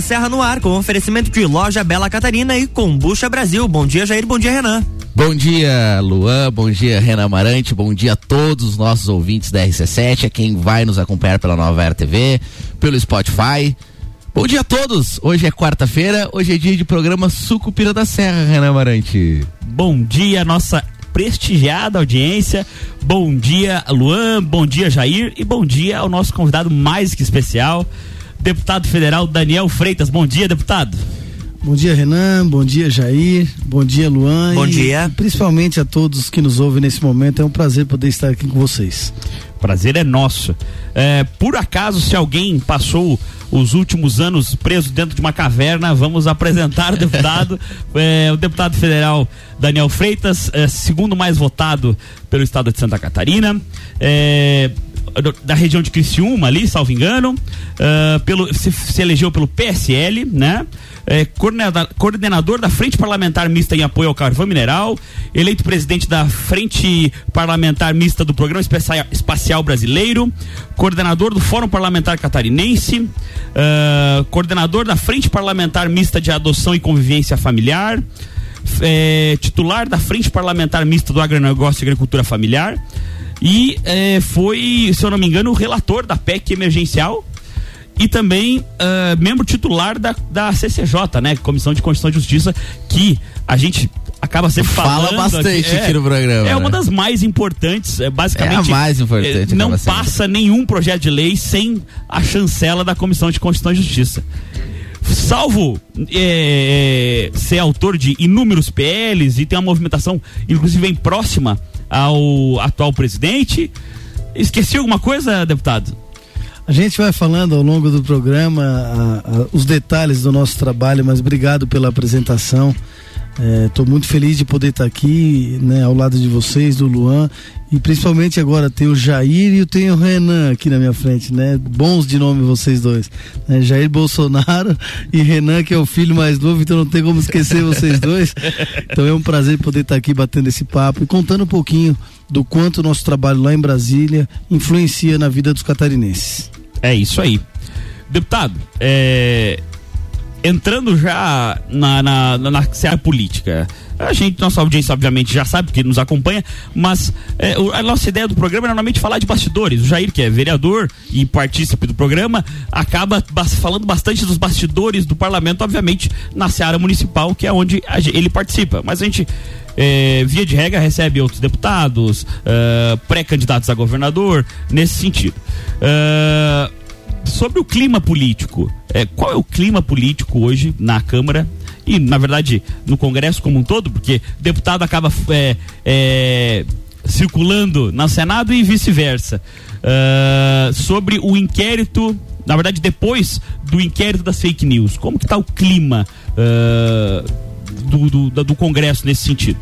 da Serra no ar, com oferecimento de loja Bela Catarina e Combucha Brasil. Bom dia, Jair. Bom dia, Renan. Bom dia, Luan. Bom dia, Renan Amarante. Bom dia a todos os nossos ouvintes da RC7, a quem vai nos acompanhar pela Nova Era TV, pelo Spotify. Bom dia a todos. Hoje é quarta-feira, hoje é dia de programa Sucupira da Serra, Renan Amarante. Bom dia, nossa prestigiada audiência. Bom dia, Luan. Bom dia, Jair. E bom dia ao nosso convidado mais que especial, deputado federal Daniel Freitas. Bom dia, deputado. Bom dia, Renan. Bom dia, Jair. Bom dia, Luan. Bom dia. Principalmente a todos que nos ouvem nesse momento. É um prazer poder estar aqui com vocês. Prazer é nosso. É, por acaso, se alguém passou os últimos anos preso dentro de uma caverna, vamos apresentar o deputado, é, o deputado federal Daniel Freitas, é, segundo mais votado pelo estado de Santa Catarina. É, da região de Criciúma ali, salvo engano, uh, pelo, se, se, elegeu pelo PSL, né? É, coordenador, coordenador da Frente Parlamentar Mista em apoio ao carvão mineral, eleito presidente da Frente Parlamentar Mista do Programa Espacial, Brasileiro, coordenador do Fórum Parlamentar Catarinense, uh, coordenador da Frente Parlamentar Mista de Adoção e Convivência Familiar, é, titular da Frente Parlamentar Mista do Agronegócio e Agricultura Familiar e é, foi, se eu não me engano, o relator da PEC emergencial e também uh, membro titular da, da CCJ, né? Comissão de Constituição e Justiça, que a gente acaba sempre falando. Fala bastante aqui, é, aqui no programa. É uma né? das mais importantes, é, basicamente. É a mais importante. É, não passa nenhum projeto de lei sem a chancela da Comissão de Constituição e Justiça. Salvo é, ser autor de inúmeros PLs e tem uma movimentação, inclusive, bem próxima ao atual presidente. Esqueci alguma coisa, deputado? A gente vai falando ao longo do programa a, a, os detalhes do nosso trabalho, mas obrigado pela apresentação. Estou é, muito feliz de poder estar aqui, né, ao lado de vocês, do Luan, e principalmente agora tem o Jair e tem o Renan aqui na minha frente, né? Bons de nome vocês dois. Né? Jair Bolsonaro e Renan, que é o filho mais novo, então não tem como esquecer vocês dois. Então é um prazer poder estar aqui batendo esse papo e contando um pouquinho do quanto o nosso trabalho lá em Brasília influencia na vida dos catarinenses. É isso aí. Deputado, é, entrando já na, na, na, na política, a gente, nossa audiência, obviamente, já sabe, porque nos acompanha, mas é, a nossa ideia do programa é normalmente falar de bastidores. O Jair, que é vereador e partícipe do programa, acaba falando bastante dos bastidores do parlamento, obviamente, na seara municipal, que é onde ele participa. Mas a gente é, via de regra, recebe outros deputados, uh, pré-candidatos a governador, nesse sentido. Uh, sobre o clima político, é, qual é o clima político hoje na Câmara e, na verdade, no Congresso como um todo, porque deputado acaba é, é, circulando no Senado e vice-versa. Uh, sobre o inquérito, na verdade, depois do inquérito das fake news, como que está o clima uh, do, do, do Congresso nesse sentido?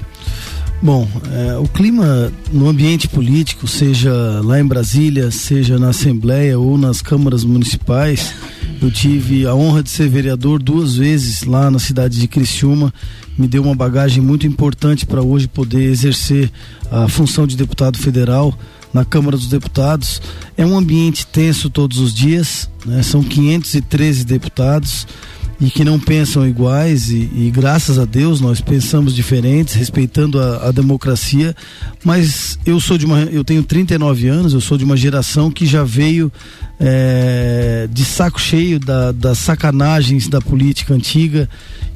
Bom, é, o clima no ambiente político, seja lá em Brasília, seja na Assembleia ou nas câmaras municipais, eu tive a honra de ser vereador duas vezes lá na cidade de Criciúma. Me deu uma bagagem muito importante para hoje poder exercer a função de deputado federal na Câmara dos Deputados. É um ambiente tenso todos os dias, né? são 513 deputados e que não pensam iguais e, e, graças a Deus nós pensamos diferentes, respeitando a, a, democracia, mas eu sou de uma, eu tenho 39 anos, eu sou de uma geração que já veio é, de saco cheio da, das sacanagens da política antiga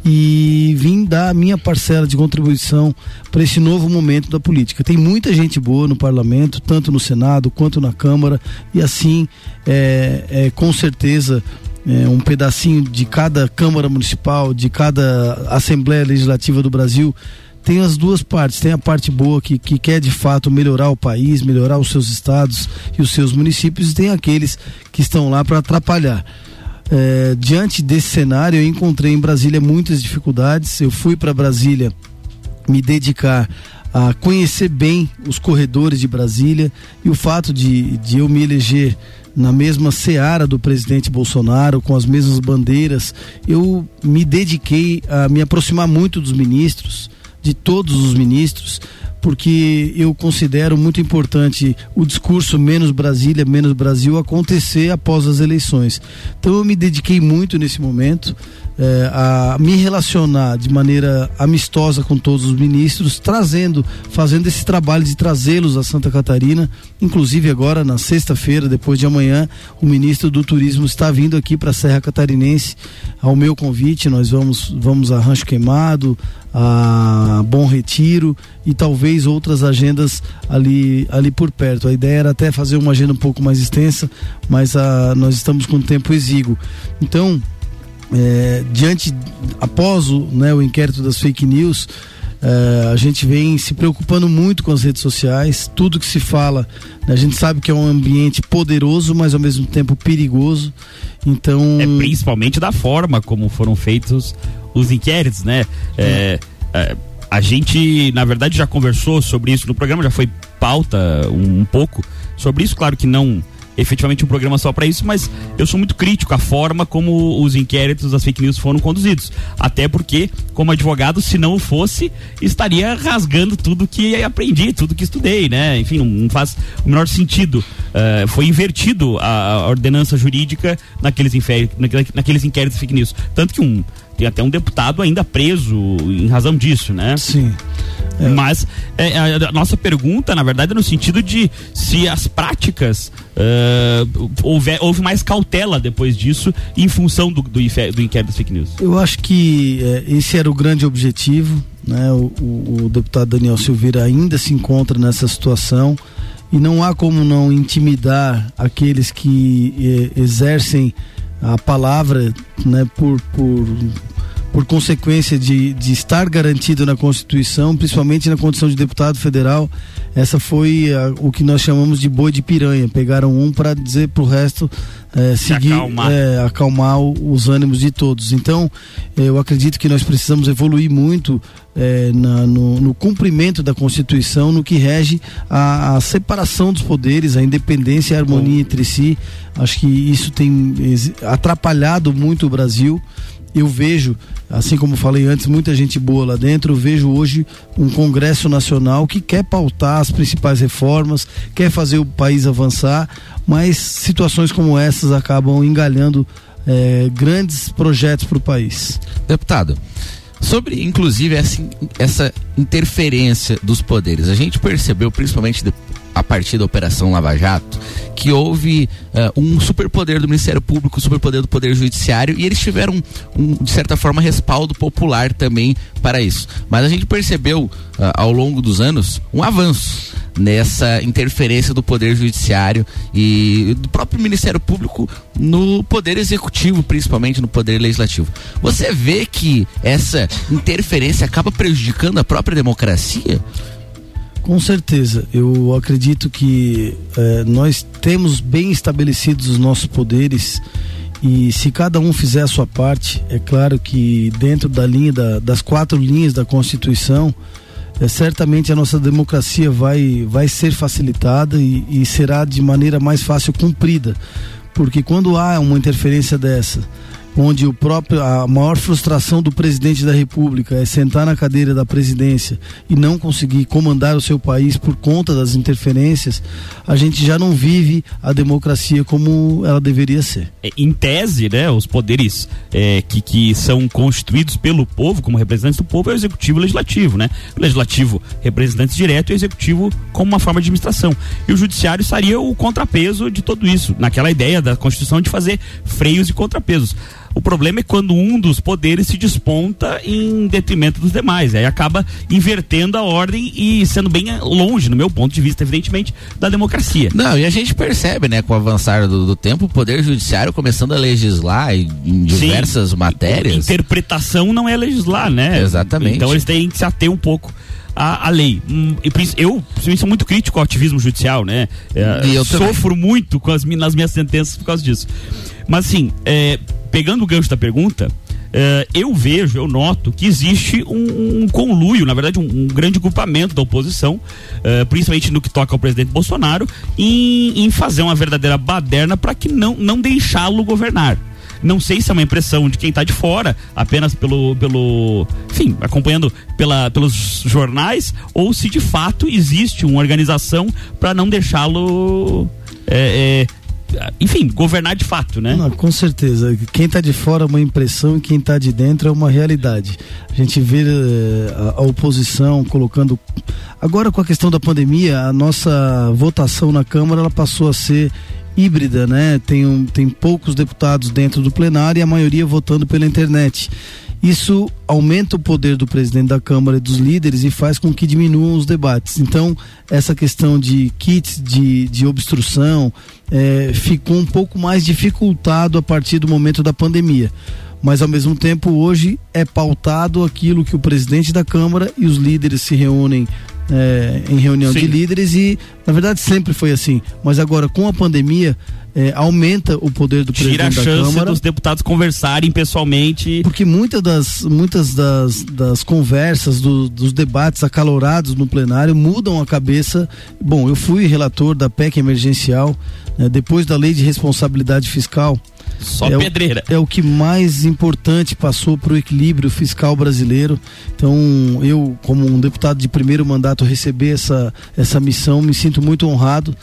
e vim dar a minha parcela de contribuição para esse novo momento da política. Tem muita gente boa no parlamento, tanto no Senado quanto na Câmara, e assim, é, é com certeza, é, um pedacinho de cada Câmara Municipal, de cada Assembleia Legislativa do Brasil, tem as duas partes. Tem a parte boa que, que quer de fato melhorar o país, melhorar os seus estados e os seus municípios, e tem aqueles que estão lá para atrapalhar. É, diante desse cenário, eu encontrei em Brasília muitas dificuldades. Eu fui para Brasília me dedicar a conhecer bem os corredores de Brasília e o fato de, de eu me eleger na mesma seara do presidente Bolsonaro, com as mesmas bandeiras, eu me dediquei a me aproximar muito dos ministros, de todos os ministros, porque eu considero muito importante o discurso menos Brasília, menos Brasil acontecer após as eleições. Então eu me dediquei muito nesse momento é, a me relacionar de maneira amistosa com todos os ministros, trazendo, fazendo esse trabalho de trazê-los a Santa Catarina. Inclusive agora na sexta-feira, depois de amanhã, o ministro do Turismo está vindo aqui para a Serra Catarinense ao meu convite. Nós vamos vamos a Rancho Queimado, a Bom Retiro e talvez outras agendas ali ali por perto. A ideia era até fazer uma agenda um pouco mais extensa, mas a, ah, nós estamos com tempo exíguo. Então é, diante, após o, né, o inquérito das fake news, é, a gente vem se preocupando muito com as redes sociais, tudo que se fala, né, a gente sabe que é um ambiente poderoso, mas ao mesmo tempo perigoso. Então. É principalmente da forma como foram feitos os inquéritos, né? É, é, a gente, na verdade, já conversou sobre isso no programa, já foi pauta um, um pouco sobre isso, claro que não efetivamente um programa só para isso, mas eu sou muito crítico à forma como os inquéritos das fake news foram conduzidos. Até porque, como advogado, se não fosse, estaria rasgando tudo que aprendi, tudo que estudei, né? Enfim, não, faz o menor sentido. Uh, foi invertido a, a, ordenança jurídica naqueles, naqueles inquéritos fake news. Tanto que um tem até um deputado ainda preso em razão disso, né? Sim. É. Mas é, a nossa pergunta, na verdade, é no sentido de se as práticas uh, houve, houve mais cautela depois disso em função do, do, do inquérito das fake news. Eu acho que é, esse era o grande objetivo. Né? O, o, o deputado Daniel Silveira ainda se encontra nessa situação e não há como não intimidar aqueles que eh, exercem a palavra né, por, por, por consequência de, de estar garantido na Constituição, principalmente na condição de deputado federal, essa foi a, o que nós chamamos de boi de piranha. Pegaram um para dizer para o resto é, seguir, acalmar, é, acalmar os ânimos de todos. Então, eu acredito que nós precisamos evoluir muito é, na, no, no, cumprimento da Constituição, no que rege a, a, separação dos poderes, a independência e a harmonia entre si. Acho que isso tem atrapalhado muito o Brasil eu vejo, assim como falei antes, muita gente boa lá dentro. Eu vejo hoje um Congresso Nacional que quer pautar as principais reformas, quer fazer o país avançar, mas situações como essas acabam engalhando é, grandes projetos para o país. Deputado, sobre inclusive essa, essa interferência dos poderes, a gente percebeu, principalmente a partir da Operação Lava Jato, que houve uh, um superpoder do Ministério Público, um superpoder do Poder Judiciário, e eles tiveram, um, de certa forma, respaldo popular também para isso. Mas a gente percebeu, uh, ao longo dos anos, um avanço nessa interferência do Poder Judiciário e do próprio Ministério Público no Poder Executivo, principalmente no Poder Legislativo. Você vê que essa interferência acaba prejudicando a própria democracia? Com certeza, eu acredito que é, nós temos bem estabelecidos os nossos poderes e se cada um fizer a sua parte, é claro que dentro da linha da, das quatro linhas da Constituição, é, certamente a nossa democracia vai, vai ser facilitada e, e será de maneira mais fácil cumprida, porque quando há uma interferência dessa onde o próprio a maior frustração do presidente da República é sentar na cadeira da presidência e não conseguir comandar o seu país por conta das interferências, a gente já não vive a democracia como ela deveria ser. É, em tese, né, os poderes é, que, que são constituídos pelo povo como representantes do povo é o executivo e o legislativo, né? O legislativo representante direto e o executivo como uma forma de administração. E o judiciário estaria o contrapeso de tudo isso, naquela ideia da Constituição de fazer freios e contrapesos. O problema é quando um dos poderes se desponta em detrimento dos demais. Aí acaba invertendo a ordem e sendo bem longe, no meu ponto de vista, evidentemente, da democracia. Não, e a gente percebe, né, com o avançar do, do tempo, o Poder Judiciário começando a legislar em diversas Sim, matérias. Interpretação não é legislar, né? Exatamente. Então eles têm que se ater um pouco a, a lei. Hum, eu, eu sou muito crítico ao ativismo judicial, né? É, eu sofro também. muito com as, nas minhas sentenças por causa disso. Mas assim, é, pegando o gancho da pergunta, Uh, eu vejo, eu noto que existe um, um conluio, na verdade, um, um, grande grupamento da oposição, uh, principalmente no que toca ao presidente Bolsonaro, em, em fazer uma verdadeira baderna para que não, não deixá-lo governar. Não sei se é uma impressão de quem está de fora, apenas pelo, pelo, enfim, acompanhando pela, pelos jornais, ou se de fato existe uma organização para não deixá-lo é, é, enfim, governar de fato, né? Não, com certeza. Quem está de fora é uma impressão e quem está de dentro é uma realidade. A gente vê eh, a, a, oposição colocando. Agora, com a questão da pandemia, a nossa votação na Câmara ela passou a ser híbrida, né? Tem, um, tem poucos deputados dentro do plenário e a maioria votando pela internet. Isso aumenta o poder do presidente da Câmara e dos líderes e faz com que diminuam os debates. Então, essa questão de kits de, de obstrução é, ficou um pouco mais dificultado a partir do momento da pandemia. Mas, ao mesmo tempo, hoje é pautado aquilo que o presidente da Câmara e os líderes se reúnem é, em reunião Sim. de líderes e, na verdade, sempre foi assim. Mas agora, com a pandemia, é, aumenta o poder do Tira presidente a chance Câmara, dos deputados conversarem pessoalmente. Porque muitas das, muitas das, das conversas, do, dos debates acalorados no plenário mudam a cabeça. Bom, eu fui relator da PEC emergencial, né, depois da lei de responsabilidade fiscal. Só é pedreira. O, é o que mais importante passou para o equilíbrio fiscal brasileiro. Então, eu, como um deputado de primeiro mandato, receber essa, essa missão, me sinto muito honrado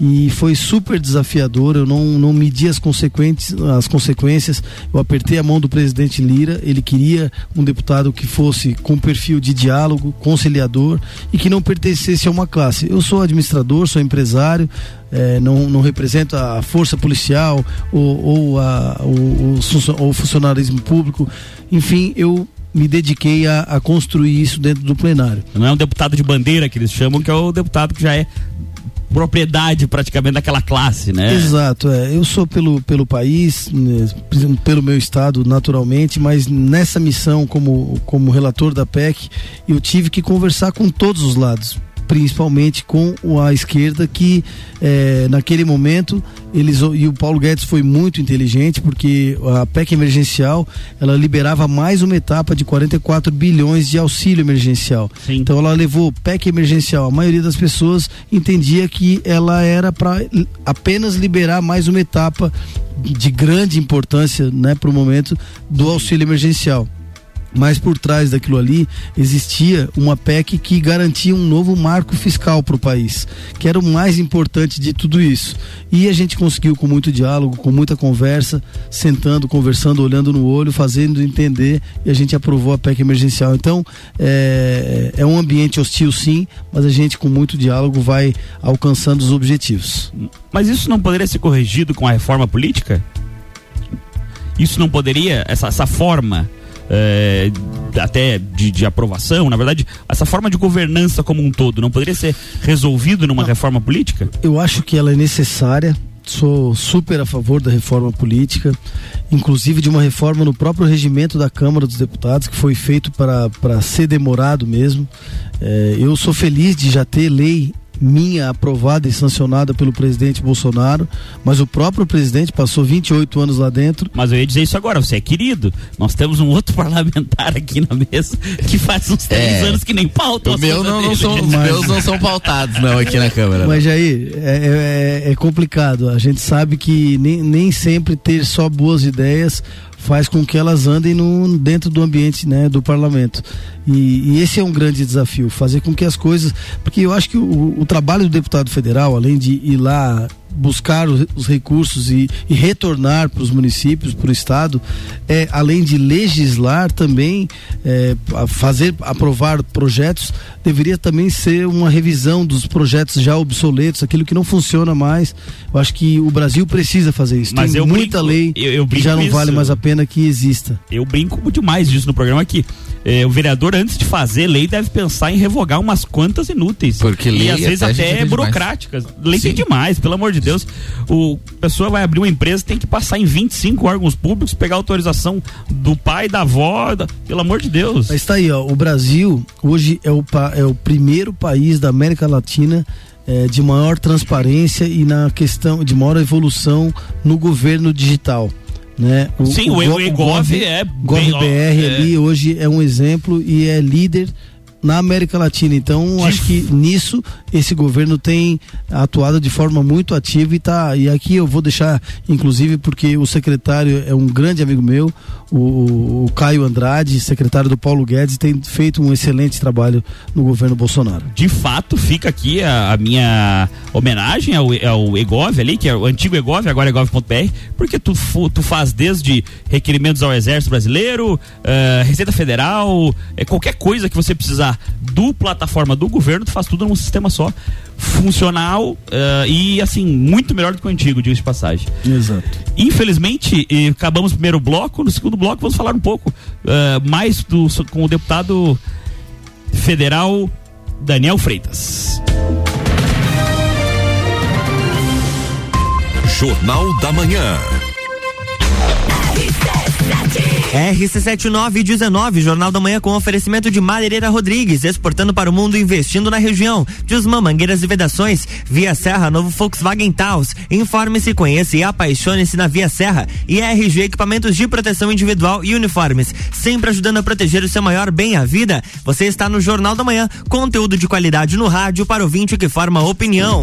e foi super desafiador. Eu não, não medi as consequências, as consequências. Eu apertei a mão do presidente Lira. Ele queria um deputado que fosse com perfil de diálogo, conciliador e que não pertencesse a uma classe. Eu sou administrador, sou empresário, é, não, não represento a força policial ou, ou a, o funcionarismo público. Enfim, eu me dediquei a, a, construir isso dentro do plenário. Não é um deputado de bandeira que eles chamam, que é o deputado que já é propriedade praticamente daquela classe, né? Exato, é. Eu sou pelo, pelo país, né, pelo meu estado, naturalmente, mas nessa missão como, como relator da PEC, eu tive que conversar com todos os lados principalmente com a esquerda que é, naquele momento eles e o Paulo Guedes foi muito inteligente porque a PEC emergencial ela liberava mais uma etapa de 44 bilhões de auxílio emergencial. Sim. Então ela levou PEC emergencial. A maioria das pessoas entendia que ela era para apenas liberar mais uma etapa de grande importância, né, para o momento do auxílio emergencial mas por trás daquilo ali existia uma PEC que garantia um novo marco fiscal para o país, que era o mais importante de tudo isso. E a gente conseguiu com muito diálogo, com muita conversa, sentando, conversando, olhando no olho, fazendo entender e a gente aprovou a PEC emergencial. Então é, é um ambiente hostil sim, mas a gente com muito diálogo vai alcançando os objetivos. Mas isso não poderia ser corrigido com a reforma política? Isso não poderia, essa, essa forma é, até de, de, aprovação, na verdade, essa forma de governança como um todo não poderia ser resolvido numa não, reforma política? Eu acho que ela é necessária. Sou super a favor da reforma política, inclusive de uma reforma no próprio regimento da Câmara dos Deputados, que foi feito para, para ser demorado mesmo. É, eu sou feliz de já ter lei minha aprovada e sancionada pelo presidente Bolsonaro, mas o próprio presidente passou 28 anos lá dentro. Mas eu ia dizer isso agora, você é querido. Nós temos um outro parlamentar aqui na mesa que faz uns três é. anos que nem pauta. O meu não, não são, os meus não são pautados, não, aqui na Câmara. Mas aí é, é, é complicado. A gente sabe que nem, nem sempre ter só boas ideias faz com que elas andem no, dentro do ambiente né, do parlamento. E, e, esse é um grande desafio, fazer com que as coisas. Porque eu acho que o, o trabalho do deputado federal, além de ir lá buscar os, os recursos e, e retornar para os municípios, para o estado, é, além de legislar também, é, fazer, aprovar projetos, deveria também ser uma revisão dos projetos já obsoletos, aquilo que não funciona mais. Eu acho que o Brasil precisa fazer isso. Mas Tem muita brinco, lei eu, eu que já não isso. vale mais a pena que exista. Eu brinco demais disso no programa aqui. É, o vereador, antes de fazer lei, deve pensar em revogar umas quantas inúteis. Porque lei e às vezes até, burocráticas. Lei tem demais, pelo amor de Deus. O pessoa vai abrir uma empresa, tem que passar em 25 órgãos públicos, pegar autorização do pai, da avó, da, pelo amor de Deus. Mas está aí, ó. O Brasil hoje é o, é o primeiro país da América Latina é, de maior transparência e na questão de maior evolução no governo digital. Né? O, Sim, o, o, o EGOV é GovBR é... ali hoje é um exemplo e é líder na América Latina. Então, acho que nisso esse governo tem atuado de forma muito ativa e tá. E aqui eu vou deixar, inclusive, porque o secretário é um grande amigo meu, o, o Caio Andrade, secretário do Paulo Guedes, tem feito um excelente trabalho no governo Bolsonaro. De fato, fica aqui a, a minha homenagem ao, ao EGOV ali, que é o antigo EGOV, agora EGOV.br, porque tu, tu faz desde requerimentos ao Exército Brasileiro, uh, Receita Federal, é, qualquer coisa que você precisar do plataforma do governo, tu faz tudo num sistema só, funcional uh, e assim, muito melhor do que o antigo, diga de passagem. Exato. Infelizmente, acabamos o primeiro bloco, no segundo bloco vamos falar um pouco uh, mais do, com o deputado federal Daniel Freitas. Jornal da Manhã. RC7919, Jornal da Manhã com oferecimento de Madeireira Rodrigues, exportando para o mundo investindo na região. Jusman Mangueiras e Vedações, Via Serra, novo Volkswagen Taos. Informe-se, conheça e apaixone-se na Via Serra. E RG Equipamentos de Proteção Individual e Uniformes, sempre ajudando a proteger o seu maior bem, a vida. Você está no Jornal da Manhã, conteúdo de qualidade no rádio para o ouvinte que forma opinião.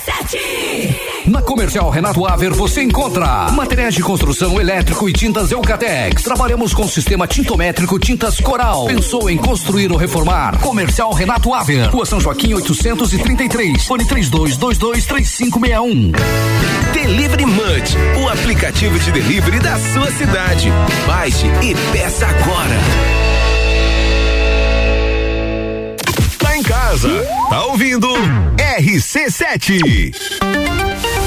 Na Comercial Renato Aver você encontra materiais de construção elétrico e tintas Eucatex. Trabalhamos com sistema tintométrico Tintas Coral. Pensou em construir ou reformar? Comercial Renato Aver. Rua São Joaquim 833. Fone 32223561. Delivery Munch, o aplicativo de delivery da sua cidade. Baixe e peça agora. Tá em casa, tá ouvindo? RC7.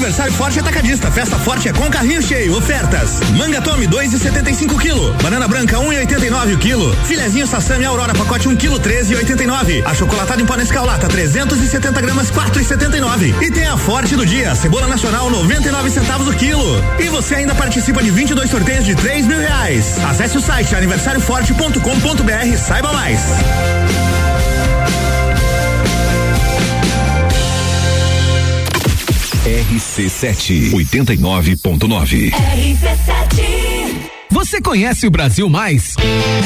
Aniversário Forte Atacadista. Festa Forte é com carrinho cheio. Ofertas. Manga Tome 2,75 kg. Banana branca 1,89 o quilo. Filezinho Sassami Aurora pacote 1 kg 13,89. Achocolatado em pó Nescau lata 370 gramas 4,79. E tem a Forte do dia. Cebola nacional 99 centavos o quilo. E você ainda participa de 22 sorteios de 3 mil reais. Acesse o site aniversarioforte.com.br. Saiba mais. RC7 89.9. RC7 Você conhece o Brasil Mais?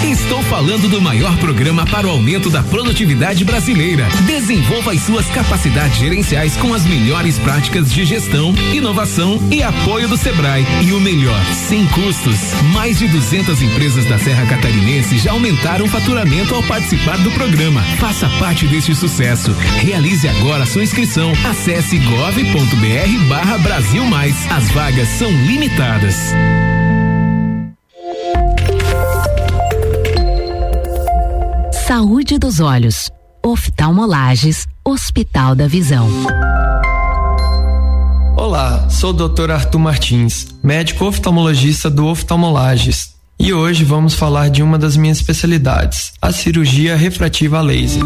Estou falando do maior programa para o aumento da produtividade brasileira. Desenvolva as suas capacidades gerenciais com as melhores práticas de gestão, inovação e apoio do Sebrae. E o melhor, sem custos. Mais de 200 empresas da Serra Catarinense já aumentaram o faturamento ao participar do programa. Faça parte deste sucesso. Realize agora sua inscrição. Acesse gov.br barra Brasil Mais. As vagas são limitadas. Saúde dos olhos. Oftalmolages, Hospital da Visão. Olá, sou o Dr. Arthur Martins, médico oftalmologista do Oftalmolages. E hoje vamos falar de uma das minhas especialidades, a cirurgia refrativa a laser.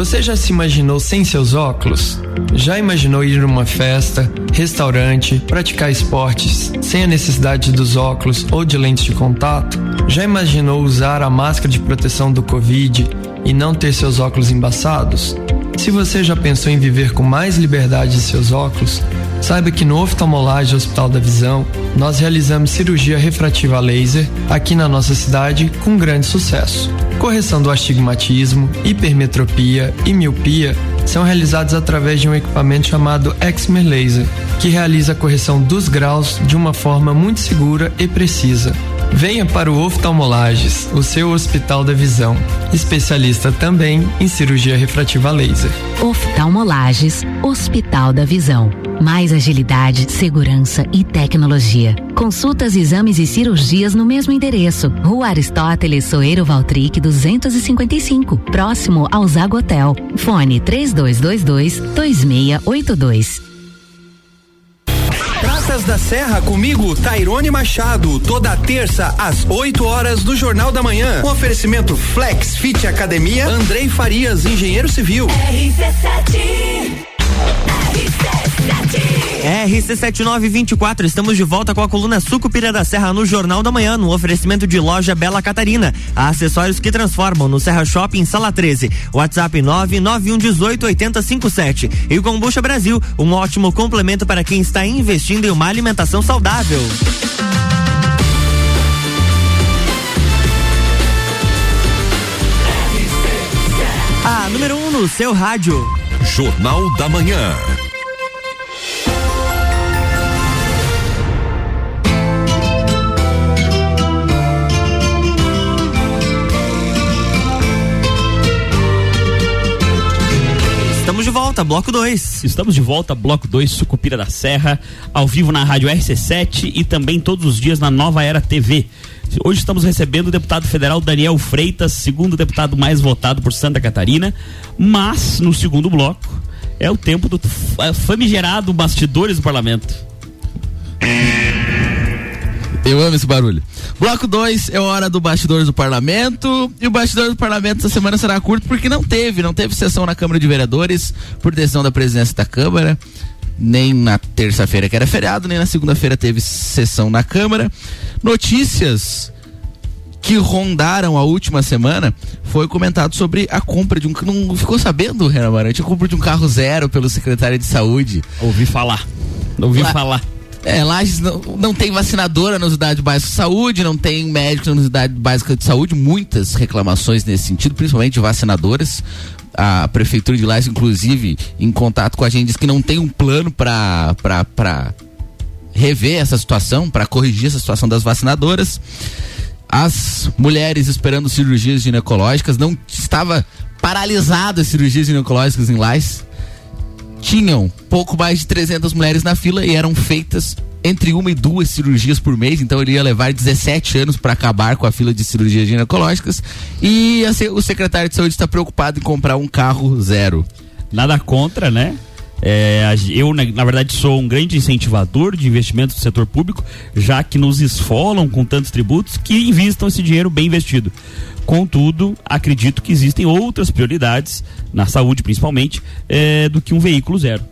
Você já se imaginou sem seus óculos? Já imaginou ir numa festa, restaurante, praticar esportes sem a necessidade dos óculos ou de lentes de contato? Já imaginou usar a máscara de proteção do Covid e não ter seus óculos embaçados? Se você já pensou em viver com mais liberdade de seus óculos, saiba que no Oftalmolagem Hospital da Visão, nós realizamos cirurgia refrativa laser aqui na nossa cidade com grande sucesso. Correção do astigmatismo, hipermetropia e miopia são realizados através de um equipamento chamado Exmer Laser, que realiza a correção dos graus de uma forma muito segura e precisa. Venha para o Oftalmolages, o seu hospital da visão, especialista também em cirurgia refrativa laser. Oftalmolages, Hospital da Visão. Mais agilidade, segurança e tecnologia. Consultas, exames e cirurgias no mesmo endereço. Rua Aristóteles Soeiro Valtric 255, próximo ao Zago Hotel. Fone 3222 2682. Praças da Serra comigo, Tairone Machado, toda terça às 8 horas do Jornal da Manhã. Um oferecimento Flex Fit Academia, Andrei Farias, engenheiro civil. RC7 RC7924, estamos de volta com a coluna Sucupira da Serra no Jornal da Manhã, no oferecimento de loja Bela Catarina. Há acessórios que transformam no Serra Shopping, sala 13. WhatsApp 991188057. E Combucha Brasil, um ótimo complemento para quem está investindo em uma alimentação saudável. A número 1 um no seu rádio. Jornal da Manhã. Estamos de volta, bloco 2. Estamos de volta, bloco 2, Sucupira da Serra, ao vivo na Rádio RC7 e também todos os dias na Nova Era TV. Hoje estamos recebendo o deputado federal Daniel Freitas, segundo deputado mais votado por Santa Catarina, mas no segundo bloco é o tempo do famigerado bastidores do parlamento. Eu amo esse barulho. Bloco 2 é hora do bastidores do parlamento. E o bastidor do parlamento essa semana será curto porque não teve, não teve sessão na Câmara de Vereadores por decisão da presidência da Câmara. Nem na terça-feira, que era feriado, nem na segunda-feira teve sessão na Câmara. Notícias que rondaram a última semana foi comentado sobre a compra de um. Não ficou sabendo, Renan Amarante? A compra de um carro zero pelo secretário de saúde. Ouvi falar. Ouvi Lá- falar. É, Lages não, não tem vacinadora na unidade básica de saúde, não tem médico na unidade básica de saúde, muitas reclamações nesse sentido, principalmente vacinadoras. A prefeitura de Lages, inclusive, em contato com a gente, diz que não tem um plano para rever essa situação, para corrigir essa situação das vacinadoras. As mulheres esperando cirurgias ginecológicas, não estava paralisada as cirurgias ginecológicas em Lages tinham pouco mais de 300 mulheres na fila e eram feitas entre uma e duas cirurgias por mês, então ele ia levar 17 anos para acabar com a fila de cirurgias ginecológicas. E a se- o secretário de saúde está preocupado em comprar um carro zero. Nada contra, né? É, eu, na, na verdade, sou um grande incentivador de investimentos do setor público, já que nos esfolam com tantos tributos que invistam esse dinheiro bem investido. Contudo, acredito que existem outras prioridades, na saúde principalmente, é, do que um veículo zero.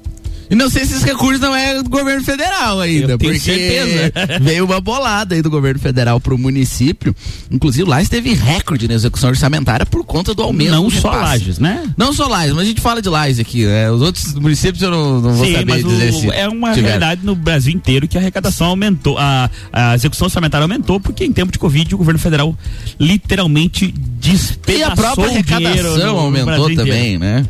E não sei se esses recursos não é do governo federal ainda, Eu porque certeza. veio uma bolada aí do governo federal para o município. Inclusive, lá teve recorde na execução orçamentária por conta do aumento. Não só repasse. Lages, né? Não só Lages, mas a gente fala de Lages aqui, né? Os outros municípios eu não, não vou Sim, saber mas o- dizer se é uma tiveram. realidade no Brasil inteiro que a arrecadação aumentou, a, a execução orçamentária aumentou, porque em tempo de Covid o governo federal literalmente despedaçou E a própria arrecadação no- no aumentou Brasil também, inteiro. né?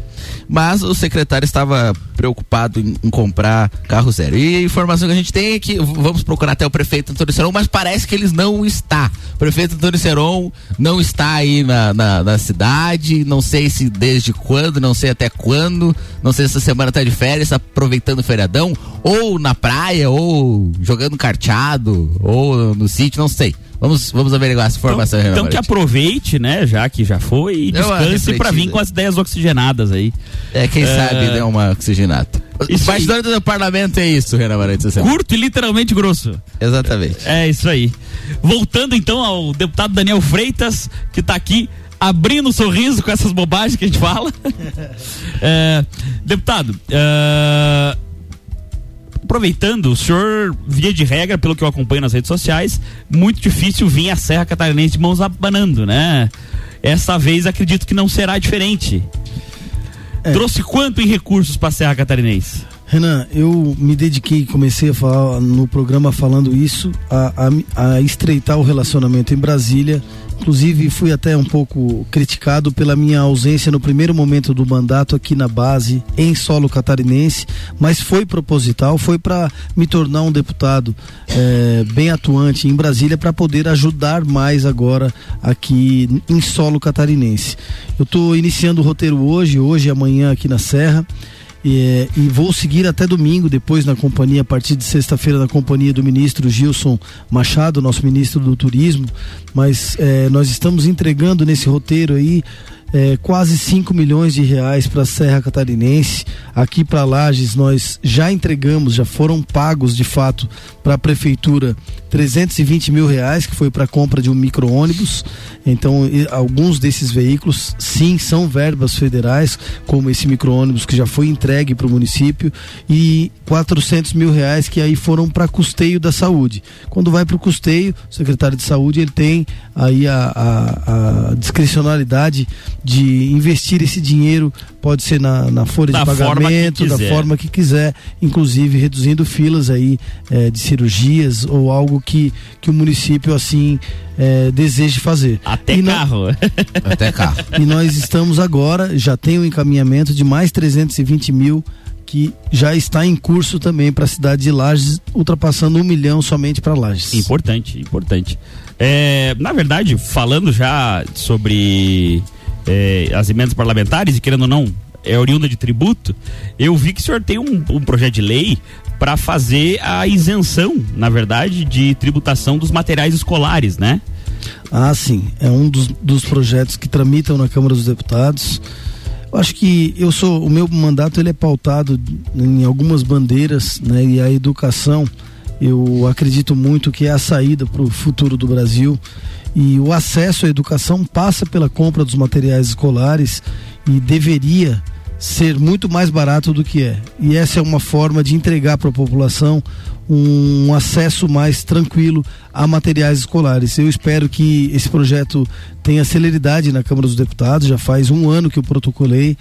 Mas o secretário estava preocupado em, em comprar carro zero. E a informação que a gente tem é que vamos procurar até o prefeito Antônio Seron, mas parece que eles não está. O prefeito Antônio Seron não está aí na, na, na cidade, não sei se desde quando, não sei até quando, não sei se essa semana tá de férias, tá aproveitando o feriadão, ou na praia, ou jogando carteado, ou no sítio, não sei. Vamos, vamos averiguar essa informação, Então, então que aproveite, né, já que já foi, e descanse pra vir com as ideias oxigenadas aí. É, quem sabe deu uma oxigenada. Isso O bastidor do parlamento é isso, Renan semana. Curto e literalmente grosso. Exatamente. É isso aí. Voltando então ao deputado Daniel Freitas, que tá aqui abrindo um sorriso com essas bobagens que a gente fala. É, deputado, é, aproveitando, o senhor, via de regra, pelo que eu acompanho nas redes sociais, muito difícil vir a Serra Catarinense de mãos abanando, né? Essa vez acredito que não será diferente. Trouxe quanto em recursos para a Serra Catarinense? Renan, eu me dediquei, comecei a falar no programa falando isso, a, a, a estreitar o relacionamento em Brasília. Inclusive, fui até um pouco criticado pela minha ausência no primeiro momento do mandato aqui na base, em solo catarinense, mas foi proposital, foi para me tornar um deputado eh, bem atuante em Brasília para poder ajudar mais agora aqui em solo catarinense. Eu estou iniciando o roteiro hoje, hoje e amanhã aqui na Serra. E, e, vou seguir até domingo, depois na companhia, a partir de sexta-feira, na companhia do ministro Gilson Machado, nosso ministro do Turismo. Mas é, nós estamos entregando nesse roteiro aí é, quase 5 milhões de reais para a Serra Catarinense. Aqui para Lages nós já entregamos, já foram pagos de fato para a prefeitura 320 mil reais, que foi para a compra de um micro-ônibus. Então, alguns desses veículos, sim, são verbas federais, como esse micro-ônibus que já foi entregue para o município, e 400 mil reais que aí foram para custeio da saúde. Quando vai para o custeio, o secretário de saúde ele tem aí a, a, a discricionalidade de investir esse dinheiro, pode ser na, na folha Da de forma pagamento, da quiser. forma que quiser, inclusive reduzindo filas aí eh, de cirurgias ou algo que, que o município assim eh, deseje fazer. Até E carro. Até carro. e nós estamos agora, já tem o encaminhamento de mais 320 mil que já está em curso também para a cidade de Lages, ultrapassando um milhão somente para Lages. Importante, importante. É, na verdade, falando já sobre é, as emendas parlamentares, e querendo ou não, é oriunda de tributo, eu vi que o senhor tem um, um projeto de lei para fazer a isenção, na verdade, de tributação dos materiais escolares, né? Ah, sim. É um dos, dos projetos que tramitam na Câmara dos Deputados. Eu acho que eu sou, o meu mandato ele é pautado em algumas bandeiras, né? E a educação, eu acredito muito que é a saída para o futuro do Brasil. E o acesso à educação passa pela compra dos materiais escolares e deveria ser muito mais barato do que é. E essa é uma forma de entregar para a população um acesso mais tranquilo a materiais escolares. Eu espero que esse projeto tenha celeridade na Câmara dos Deputados. Já faz um ano que eu protocolei.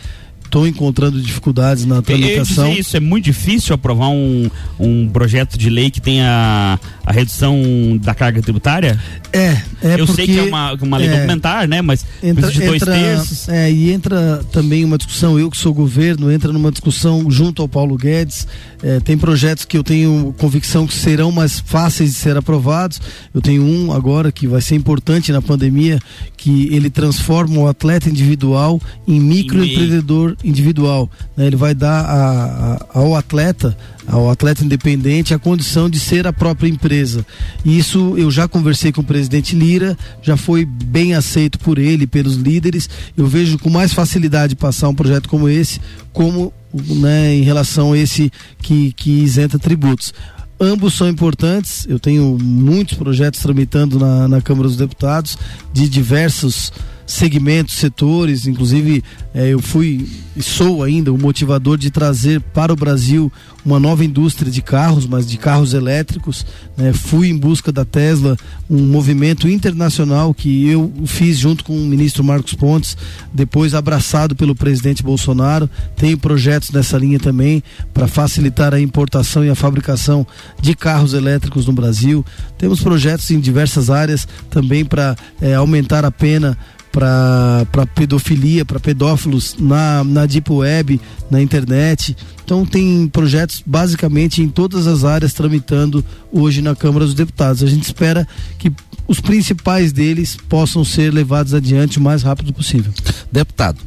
Estou encontrando dificuldades na tramitação. isso, é muito difícil aprovar um, um projeto de lei que tenha a redução da carga tributária? É, é Eu sei que é uma, uma lei é, complementar, né? Mas entra, de dois entra- terços. é, e entra também uma discussão, eu que sou governo, entra numa discussão junto ao Paulo Guedes. É, tem projetos que eu tenho convicção que serão mais fáceis de ser aprovados. Eu tenho um agora que vai ser importante na pandemia, que ele transforma o atleta individual em microempreendedor individual. né? Ele vai dar a- a- ao atleta, ao atleta independente, a condição de ser a própria empresa. Isso eu já conversei com o presidente Lira, já foi bem aceito por ele, pelos líderes. Eu vejo com mais facilidade passar um projeto como esse, como né, em relação a esse que, que isenta tributos. Ambos são importantes. Eu tenho muitos projetos tramitando na, na Câmara dos Deputados de diversos segmentos, setores. Inclusive, eh, eu fui e sou ainda o motivador de trazer para o Brasil uma nova indústria de carros, mas de carros elétricos. né? Fui em busca da Tesla, um movimento internacional que eu fiz junto com o ministro Marcos Pontes, depois abraçado pelo presidente Bolsonaro. Tenho projetos nessa linha também para facilitar a importação e a fabricação de carros elétricos no Brasil. Temos projetos em diversas áreas também para eh, aumentar a pena para pedofilia, para pedófilos na, na Deep Web, na internet. Então tem projetos basicamente em todas as áreas tramitando hoje na Câmara dos Deputados. A gente espera que os principais deles possam ser levados adiante o mais rápido possível. Deputado,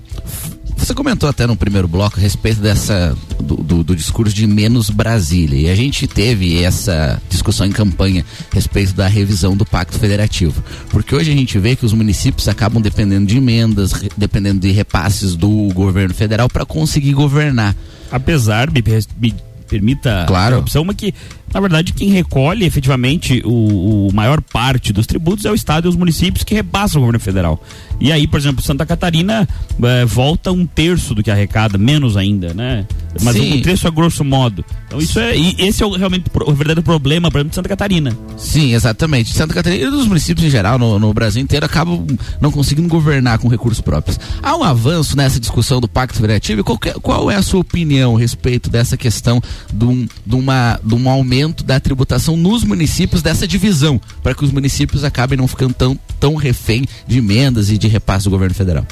você comentou até no primeiro bloco a respeito dessa do, do- do discurso de menos Brasília e a gente teve essa discussão em campanha a respeito da revisão do Pacto Federativo, porque hoje a gente vê que os municípios acabam dependendo de emendas, dependendo de repasses do governo federal para conseguir governar. Apesar, me, me permita Claro. a opção, mas que, na verdade, quem recolhe efetivamente o, o maior parte dos tributos é o Estado e os municípios que repassam o governo federal. E aí, por exemplo, Santa Catarina eh, volta um terço do que arrecada, menos ainda, né? Mas Sim. um terço a grosso modo. Então isso é. E esse é o, realmente o verdadeiro problema, por exemplo, de Santa Catarina. Sim, exatamente. Santa Catarina e os municípios em geral, no, no Brasil inteiro, acabam não conseguindo governar com recursos próprios. Há um avanço nessa discussão do Pacto Federativo? Qual, que- qual é a sua opinião a respeito dessa questão de um, de uma, de um aumento da tributação nos municípios, dessa divisão, para que os municípios acabem não ficando tão, tão refém de emendas e de repasse do governo federal?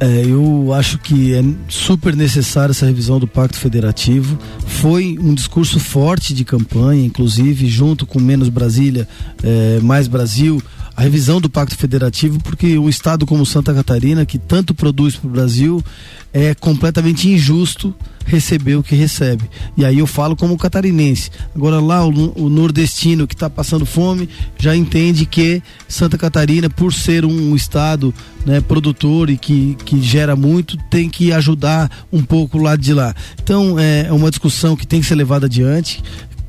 É, eu acho que é super necessária essa revisão do Pacto Federativo. Foi um discurso forte de campanha, inclusive junto com Menos Brasília, é, Mais Brasil, a revisão do Pacto Federativo, porque um estado como Santa Catarina, que tanto produz para o Brasil, é completamente injusto receber o que recebe. E aí eu falo como catarinense. Agora lá o, o nordestino que está passando fome já entende que Santa Catarina, por ser um estado né, produtor e que, que gera muito, tem que ajudar um pouco o lado de lá. Então é uma discussão que tem que ser levada adiante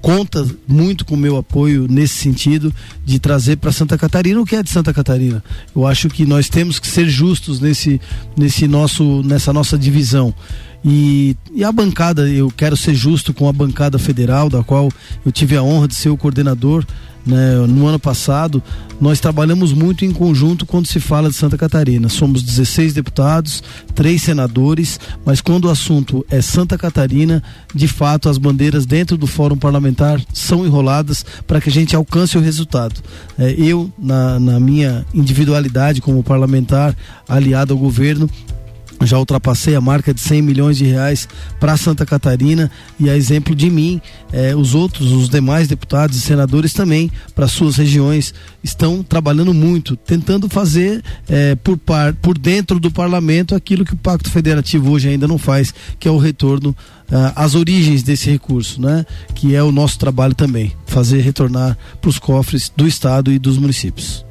conta muito com o meu apoio nesse sentido de trazer para Santa Catarina o que é de Santa Catarina. Eu acho que nós temos que ser justos nesse, nesse nosso, nessa nossa divisão. E, e a bancada, eu quero ser justo com a bancada federal, da qual eu tive a honra de ser o coordenador. Né, no ano passado, nós trabalhamos muito em conjunto quando se fala de Santa Catarina. Somos 16 deputados, três senadores, mas quando o assunto é Santa Catarina, de fato as bandeiras dentro do fórum parlamentar são enroladas para que a gente alcance o resultado. É, eu, na, na minha individualidade como parlamentar aliado ao governo, já ultrapassei a marca de 100 milhões de reais para Santa Catarina e a exemplo de mim, eh, os outros, os demais deputados e senadores também, para suas regiões, estão trabalhando muito, tentando fazer eh, por, par, por dentro do parlamento aquilo que o Pacto Federativo hoje ainda não faz, que é o retorno ah, às origens desse recurso, né? Que é o nosso trabalho também, fazer retornar para os cofres do Estado e dos municípios.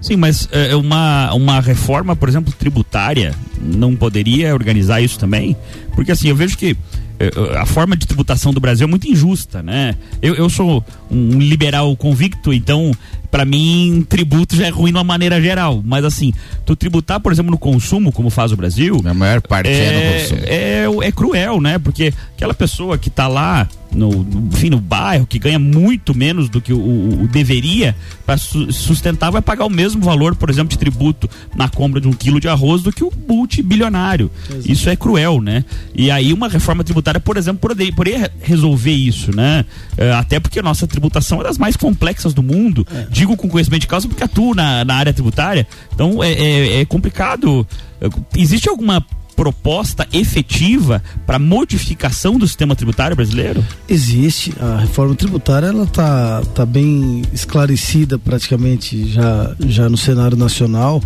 Sim, mas é, uma, uma reforma, por exemplo, tributária, não poderia organizar isso também? Porque assim, eu vejo que é, a forma de tributação do Brasil é muito injusta, né? Eu, eu sou um liberal convicto, então, para mim, tributo já é ruim de uma maneira geral. Mas assim, tu tributar, por exemplo, no consumo, como faz o Brasil. A maior parte é, no consumo. É, é cruel, né? Porque aquela pessoa que tá lá no, no, enfim, no bairro, que ganha muito menos do que o, o, o deveria para su sustentar, vai pagar o mesmo valor, por exemplo, de tributo na compra de um quilo de arroz do que o multibilionário. Exato. Isso é cruel, né? E aí uma reforma tributária, por exemplo, poderia, poderia resolver isso, né? É, até porque a nossa tributação é das mais complexas do mundo. É. Digo com conhecimento de causa porque atuo na, na área tributária. Então é, é, é complicado. Existe alguma proposta efetiva para modificação do sistema tributário brasileiro? Existe. A reforma tributária ela tá, tá bem esclarecida praticamente já, já no cenário nacional.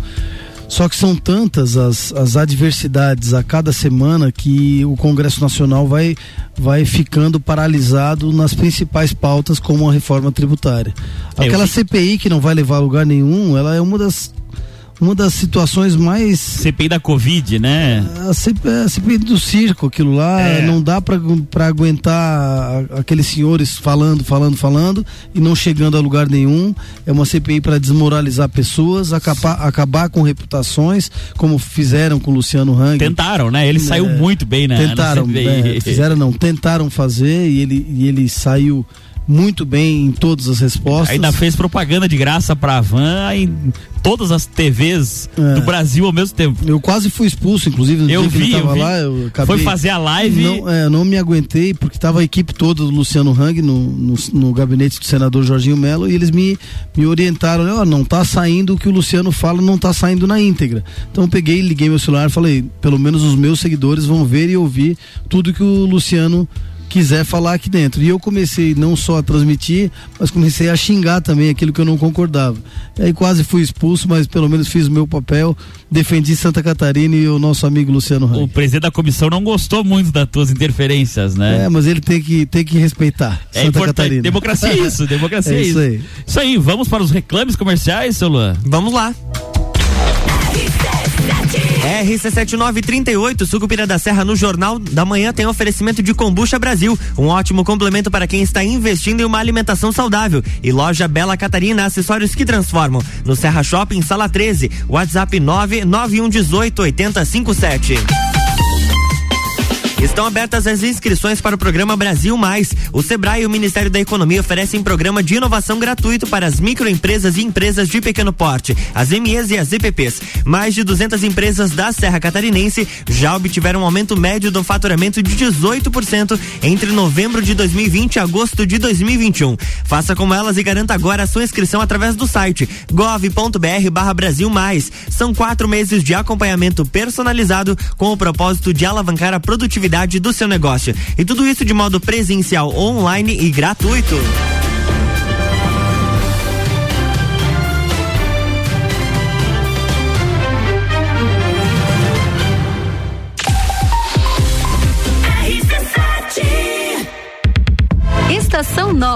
Só que são tantas as, as adversidades a cada semana que o Congresso Nacional vai, vai ficando paralisado nas principais pautas, como a reforma tributária. Aquela CPI que não vai levar a lugar nenhum, ela é uma das uma das situações mais. CPI da Covid, né? A CPI, a CPI do circo, aquilo lá, é. não dá para aguentar aqueles senhores falando, falando, falando e não chegando a lugar nenhum. É uma CPI para desmoralizar pessoas, acabar, acabar com reputações, como fizeram com o Luciano Hang. Tentaram, né? Ele é, saiu muito bem, né? Tentaram, é, fizeram não, tentaram fazer e ele, e ele saiu muito bem em todas as respostas. Ainda fez propaganda de graça pra Van em todas as TVs é. do Brasil ao mesmo tempo. Eu quase fui expulso, inclusive, no eu dia vi, que eu tava eu vi. lá. Eu acabei, Foi fazer a live. Não, é, não me aguentei, porque tava a equipe toda do Luciano Hang no, no, no gabinete do senador Jorginho Melo e eles me, me orientaram, oh, não tá saindo o que o Luciano fala, não tá saindo na íntegra. Então eu peguei, liguei meu celular e falei, pelo menos os meus seguidores vão ver e ouvir tudo que o Luciano quiser falar aqui dentro. E eu comecei não só a transmitir, mas comecei a xingar também aquilo que eu não concordava. E aí quase fui expulso, mas pelo menos fiz o meu papel, defendi Santa Catarina e o nosso amigo Luciano Rang. O presidente da comissão não gostou muito das tuas interferências, né? É, mas ele tem que, tem que respeitar é Santa importante. Catarina. Democracia é isso, democracia é isso. Aí. Isso aí, vamos para os reclames comerciais, seu Luan? Vamos lá. RC7938, Sucupira da Serra no Jornal da Manhã tem oferecimento de Combucha Brasil, um ótimo complemento para quem está investindo em uma alimentação saudável. E loja Bela Catarina, acessórios que transformam. No Serra Shopping, sala 13, WhatsApp 99118 8057. Estão abertas as inscrições para o programa Brasil Mais. O Sebrae e o Ministério da Economia oferecem programa de inovação gratuito para as microempresas e empresas de pequeno porte, as MEs e as EPPs. Mais de 200 empresas da Serra Catarinense já obtiveram um aumento médio do faturamento de 18% entre novembro de 2020 e agosto de 2021. Faça como elas e garanta agora a sua inscrição através do site gov.br barra Brasil Mais. São quatro meses de acompanhamento personalizado com o propósito de alavancar a produtividade do seu negócio. E tudo isso de modo presencial, online e gratuito.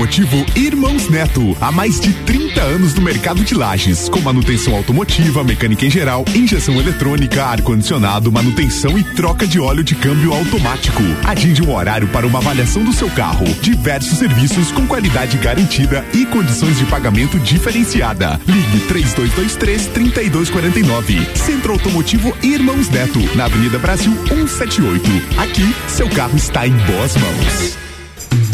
Automotivo Irmãos Neto, há mais de 30 anos no mercado de lajes, com manutenção automotiva, mecânica em geral, injeção eletrônica, ar-condicionado, manutenção e troca de óleo de câmbio automático. Agende um horário para uma avaliação do seu carro. Diversos serviços com qualidade garantida e condições de pagamento diferenciada. Ligue 3223 3249. Centro Automotivo Irmãos Neto, na Avenida Brasil 178. Aqui, seu carro está em boas mãos.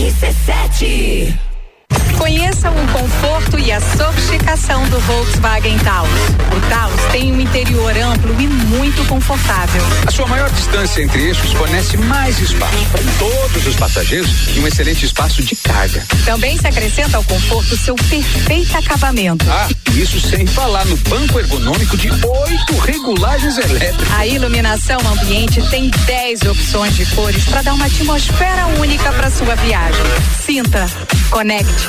RC7. Conheça o conforto e a sofisticação do Volkswagen Taos. O Taos tem um interior amplo e muito confortável. A sua maior distância entre eixos fornece mais espaço para todos os passageiros e um excelente espaço de carga. Também se acrescenta ao conforto seu perfeito acabamento. Ah, isso sem falar no banco ergonômico de oito regulagens elétricas. A iluminação ambiente tem 10 opções de cores para dar uma atmosfera única para sua viagem. Sinta, conecte,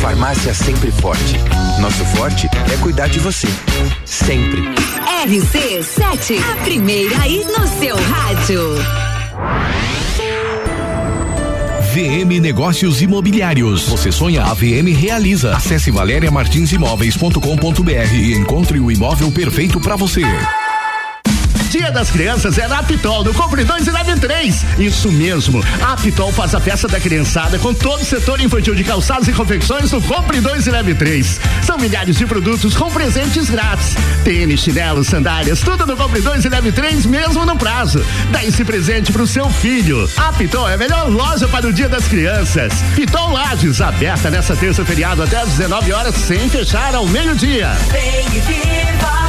Farmácia Sempre Forte. Nosso forte é cuidar de você. Sempre. RC7, a primeira aí no seu rádio. VM Negócios Imobiliários. Você sonha, a VM realiza. Acesse valeriamartinsimóveis.com.br e encontre o imóvel perfeito para você. Dia das Crianças é na Pitol, no Compre 2 e Leve 3. Isso mesmo. A Pitol faz a festa da criançada com todo o setor infantil de calçados e confecções no Compre 2 e Leve 3. São milhares de produtos com presentes grátis. Tênis, chinelos, sandálias, tudo no Compre 2 e Leve 3, mesmo no prazo. Dá esse presente pro seu filho. A Pitol é a melhor loja para o Dia das Crianças. Pitol Lages, aberta nessa terça feriado até às 19 horas, sem fechar ao meio-dia. Vem e viva.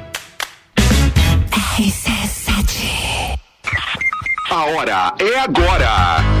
RC7. A hora é agora.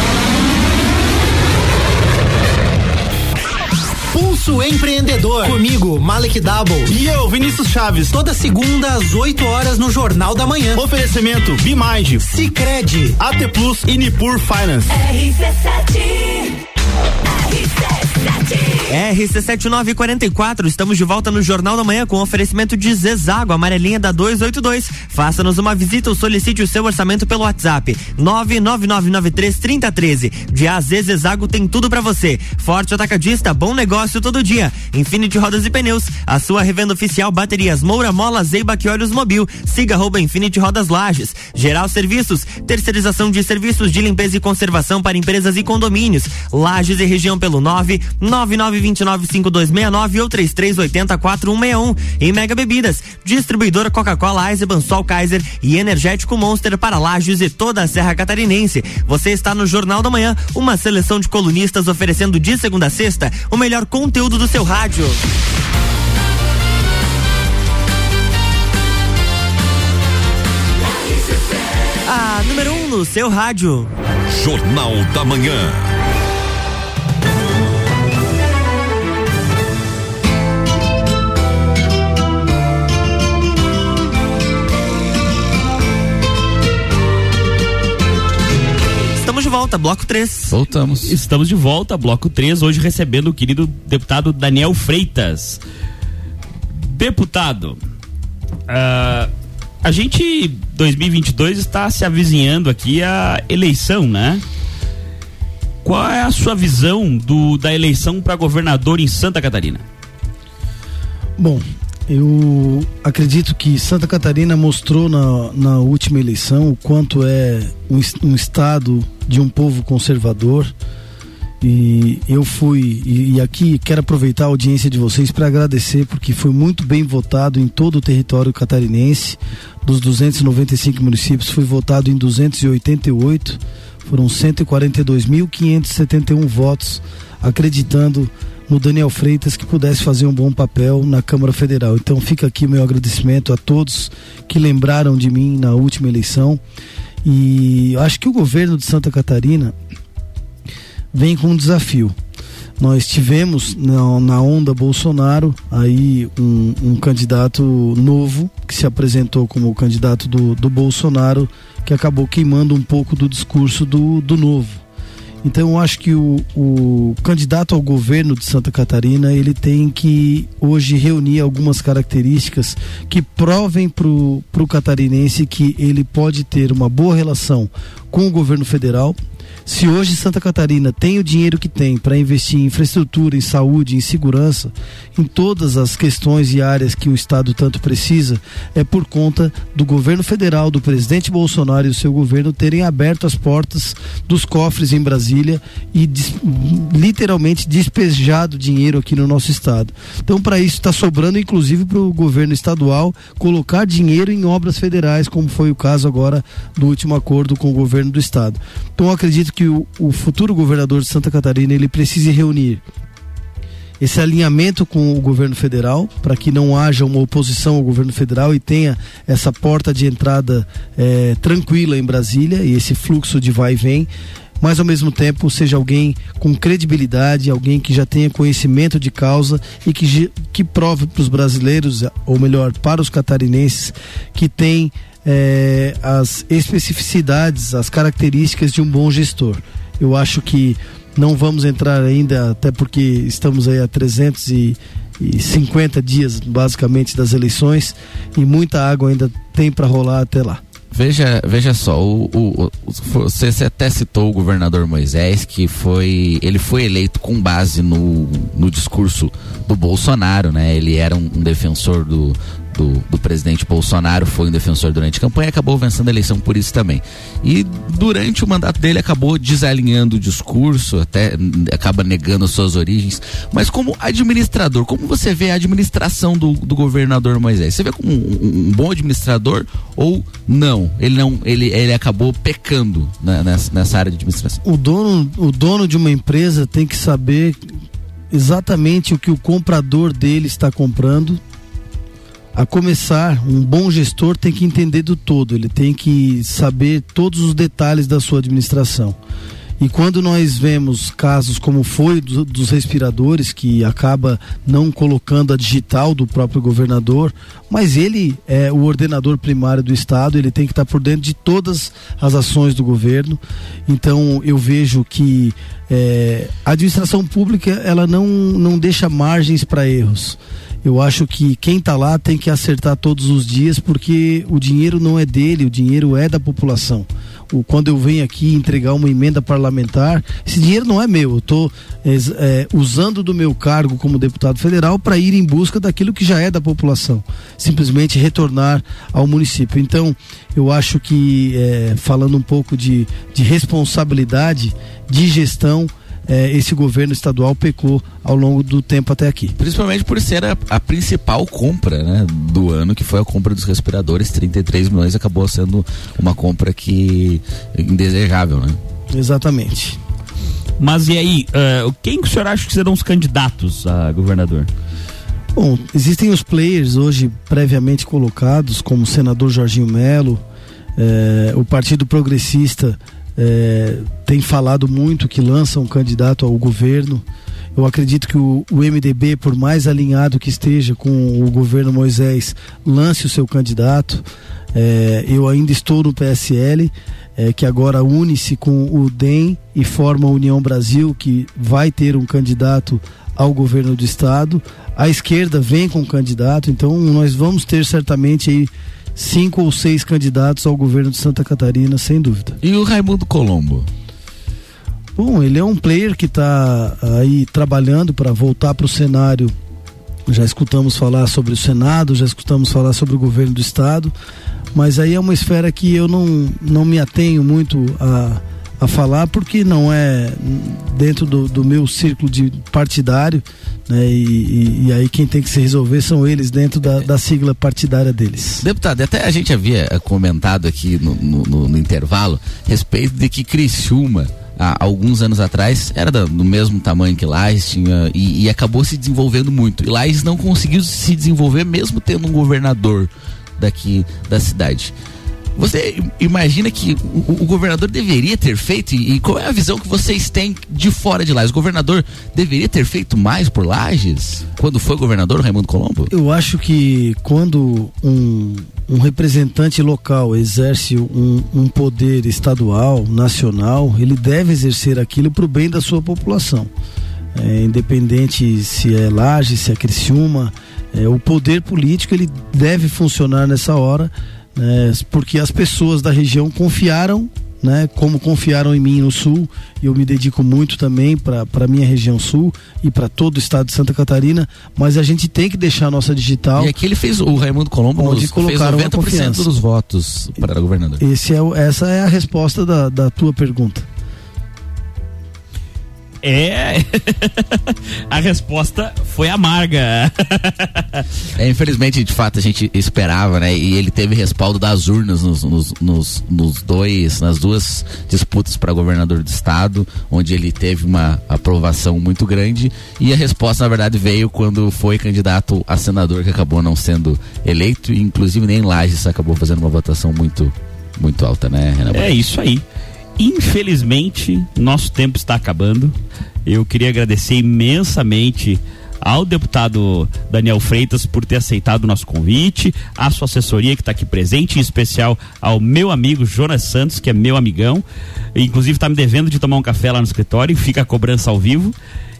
Pulso Empreendedor. Comigo, Malek Double. E eu, Vinícius Chaves. Toda segunda às 8 horas no Jornal da Manhã. Oferecimento Bimind, Cicred, AT Plus e Nipur Finance. RC7 RC7944, estamos de volta no Jornal da Manhã com oferecimento de Zezago, amarelinha da 282. Faça-nos uma visita ou solicite o seu orçamento pelo WhatsApp 999933013. De AZ Zezago tem tudo para você. Forte atacadista, bom negócio todo dia. Infinity Rodas e Pneus, a sua revenda oficial baterias Moura Mola, Zeiba e Olhos Mobil. Siga arroba Infinity Rodas Lages. Geral Serviços, terceirização de serviços de limpeza e conservação para empresas e condomínios. Lages e região pelo 999295269 ou 33804161. E Mega Bebidas, distribuidora Coca-Cola, Eisenbahn, Sol Kaiser e Energético Monster para Lages e toda a Serra Catarinense. Você está no Jornal da Manhã, uma seleção de colunistas oferecendo de segunda a sexta o melhor conteúdo do seu rádio. A número 1 um no seu rádio. Jornal da Manhã. Estamos de volta, bloco 3. Voltamos. Estamos de volta, bloco 3, hoje recebendo o querido deputado Daniel Freitas. Deputado, ah, a gente 2022 está se avizinhando aqui a eleição, né? Qual é a sua visão do, da eleição para governador em Santa Catarina? Bom, eu acredito que Santa Catarina mostrou na, na última eleição o quanto é um, um estado de um povo conservador. E eu fui, e, e aqui quero aproveitar a audiência de vocês para agradecer, porque foi muito bem votado em todo o território catarinense. Dos 295 municípios, foi votado em 288. Foram 142.571 votos, acreditando no Daniel Freitas que pudesse fazer um bom papel na Câmara Federal. Então fica aqui meu agradecimento a todos que lembraram de mim na última eleição. E acho que o governo de Santa Catarina vem com um desafio. Nós tivemos na, onda Bolsonaro aí um, um candidato novo que se apresentou como o candidato do, do Bolsonaro, que acabou queimando um pouco do discurso do, do novo. Então eu acho que o, o candidato ao governo de Santa Catarina ele tem que hoje reunir algumas características que provem para o catarinense que ele pode ter uma boa relação com o governo federal. Se hoje Santa Catarina tem o dinheiro que tem para investir em infraestrutura, em saúde, em segurança, em todas as questões e áreas que o Estado tanto precisa, é por conta do governo federal, do presidente Bolsonaro e do seu governo terem aberto as portas dos cofres em Brasília e des- literalmente despejado dinheiro aqui no nosso estado. Então, para isso, está sobrando, inclusive, para o governo estadual colocar dinheiro em obras federais, como foi o caso agora do último acordo com o governo do estado. Então, eu acredito que o, o futuro governador de Santa Catarina ele precise reunir esse alinhamento com o governo federal para que não haja uma oposição ao governo federal e tenha essa porta de entrada eh, tranquila em Brasília e esse fluxo de vai e vem mas ao mesmo tempo seja alguém com credibilidade, alguém que já tenha conhecimento de causa e que, que prove para os brasileiros, ou melhor, para os catarinenses, que tem é, as especificidades, as características de um bom gestor. Eu acho que não vamos entrar ainda, até porque estamos aí a 350 dias basicamente das eleições e muita água ainda tem para rolar até lá. Veja, veja só, o, o, o, você até citou o governador Moisés, que foi. Ele foi eleito com base no, no discurso do Bolsonaro, né? Ele era um, um defensor do, do, do, presidente Bolsonaro, foi um defensor durante a campanha acabou vencendo a eleição por isso também. E durante o mandato dele acabou desalinhando o discurso, até acaba negando suas origens. Mas como administrador, como você vê a administração do, do governador Moisés? Você vê como um, um, bom administrador ou não? Ele não, ele, ele acabou pecando nessa, nessa área de administração. O dono, o dono de uma empresa tem que saber exatamente o que o comprador dele está comprando a começar, um bom gestor tem que entender do todo, ele tem que saber todos os detalhes da sua administração. E quando nós vemos casos como foi do, dos respiradores, que acaba não colocando a digital do próprio governador, mas ele é o ordenador primário do Estado, ele tem que estar por dentro de todas as ações do governo. Então eu vejo que é, a administração pública ela não, não deixa margens para erros eu acho que quem está lá tem que acertar todos os dias, porque o dinheiro não é dele, o dinheiro é da população. O, quando eu venho aqui entregar uma emenda parlamentar, esse dinheiro não é meu. Eu estou é, usando do meu cargo como deputado federal para ir em busca daquilo que já é da população, simplesmente retornar ao município. Então, eu acho que, é, falando um pouco de, de responsabilidade, de gestão, é, esse governo estadual pecou ao longo do tempo até aqui. Principalmente por ser a, a, principal compra né, do ano, que foi a compra dos respiradores, 33 milhões acabou sendo uma compra que indesejável, né? Exatamente. Mas e aí, uh, quem que o senhor acha que serão os candidatos a governador? Bom, existem os players hoje previamente colocados, como o senador Jorginho Melo, eh, o Partido Progressista é, tem falado muito que lança um candidato ao governo. Eu acredito que o, o, MDB, por mais alinhado que esteja com o governo Moisés, lance o seu candidato. É, eu ainda estou no PSL, é, que agora une-se com o DEM e forma a União Brasil, que vai ter um candidato ao governo do estado. A esquerda vem com um candidato, então nós vamos ter certamente aí cinco ou seis candidatos ao governo de Santa Catarina, sem dúvida. E o Raimundo Colombo? Bom, ele é um player que está aí trabalhando para voltar para o cenário. Já escutamos falar sobre o Senado, já escutamos falar sobre o governo do Estado, mas aí é uma esfera que eu não, não me atenho muito a, a falar porque não é dentro do, do meu círculo de partidário né? E, e, e, aí quem tem que se resolver são eles dentro da, da sigla partidária deles. Deputado, até a gente havia eh, comentado aqui no, no, no, intervalo respeito de que Criciúma há alguns anos atrás era do mesmo tamanho que Lages tinha e, e, acabou se desenvolvendo muito. E Lages não conseguiu se desenvolver mesmo tendo um governador daqui da cidade. Você imagina que o, o, governador deveria ter feito, e, e, qual é a visão que vocês têm de fora de Lages? O governador deveria ter feito mais por Lages quando foi governador, Raimundo Colombo? Eu acho que quando um, um representante local exerce um, um, poder estadual, nacional, ele deve exercer aquilo para o bem da sua população. É, independente se é Lages, se é Criciúma, é, o poder político ele deve funcionar nessa hora né, porque as pessoas da região confiaram, né, como confiaram em mim no Sul, e eu me dedico muito também para a minha região Sul e para todo o estado de Santa Catarina, mas a gente tem que deixar a nossa digital. E aqui ele fez, o Raimundo Colombo onde nos, colocaram fez 90% dos votos para governador. Esse é, essa é a resposta da, da tua pergunta. É. a resposta foi amarga. é, infelizmente, de fato, a gente esperava, né? E ele teve respaldo das urnas nos, nos, nos, nos dois, nas duas disputas para governador do estado, onde ele teve uma aprovação muito grande. E a resposta, na verdade, veio quando foi candidato a senador, que acabou não sendo eleito. E, inclusive, nem Lages acabou fazendo uma votação muito, muito alta, né, Renan? É isso aí. Infelizmente, nosso tempo está acabando. Eu queria agradecer imensamente ao deputado Daniel Freitas por ter aceitado o nosso convite, à sua assessoria que está aqui presente, em especial ao meu amigo Jonas Santos, que é meu amigão, inclusive está me devendo de tomar um café lá no escritório, fica a cobrança ao vivo.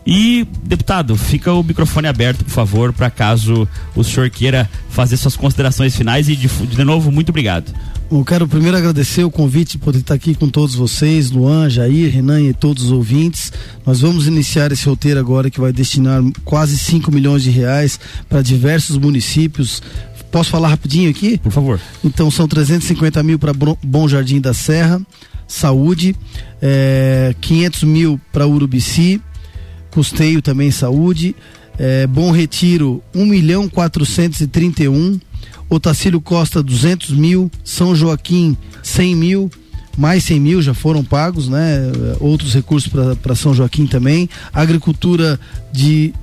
E, deputado, fica o microfone aberto, por favor, para caso o senhor queira fazer suas considerações finais e, de, de novo, muito obrigado. Eu quero primeiro agradecer o convite de poder estar aqui com todos vocês, Luan, Jair, Renan e todos os ouvintes. Nós vamos iniciar esse roteiro agora que vai destinar quase 5 milhões de reais para diversos municípios. Posso falar rapidinho aqui? Por favor. Então são 350 mil para Bom Jardim da Serra, saúde, é, 500 mil para Urubici, custeio também saúde, é, Bom Retiro 1 milhão 431, Otacílio Costa 200 mil, São Joaquim 100 mil, mais 100 mil já foram pagos, né? Outros recursos para São Joaquim também. Agricultura de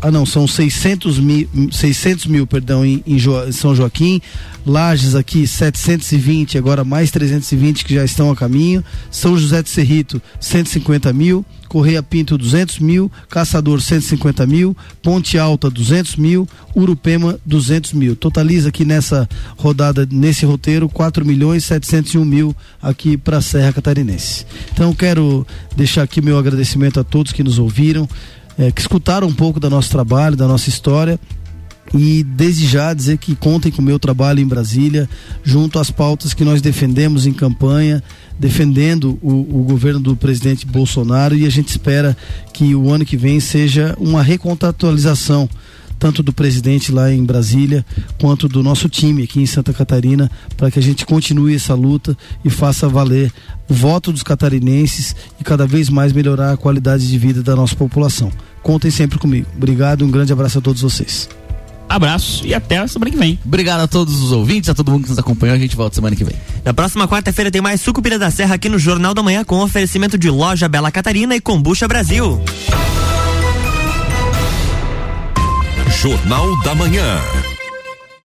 ah não, são 600 mil, 600 mil perdão, em, em, São Joaquim, Lages aqui 720, agora mais 320 que já estão a caminho, São José de Cerrito 150 mil, Correia Pinto 200 mil, Caçador 150 mil, Ponte Alta 200 mil, Urupema 200 mil. Totaliza aqui nessa rodada, nesse roteiro, 4 milhões 701 mil aqui para a Serra Catarinense. Então quero deixar aqui meu agradecimento a todos que nos ouviram é, que escutaram um pouco do nosso trabalho, da nossa história e desde já dizer que contem com o meu trabalho em Brasília, junto às pautas que nós defendemos em campanha, defendendo o, o, governo do presidente Bolsonaro e a gente espera que o ano que vem seja uma recontratualização tanto do presidente lá em Brasília quanto do nosso time aqui em Santa Catarina para que a gente continue essa luta e faça valer o voto dos catarinenses e cada vez mais melhorar a qualidade de vida da nossa população. Contem sempre comigo. Obrigado, um grande abraço a todos vocês. Abraço e até a semana que vem. Obrigado a todos os ouvintes, a todo mundo que nos acompanhou. A gente volta semana que vem. Na próxima quarta-feira tem mais Sucupira da Serra aqui no Jornal da Manhã com oferecimento de loja Bela Catarina e Combucha Brasil. Jornal da Manhã.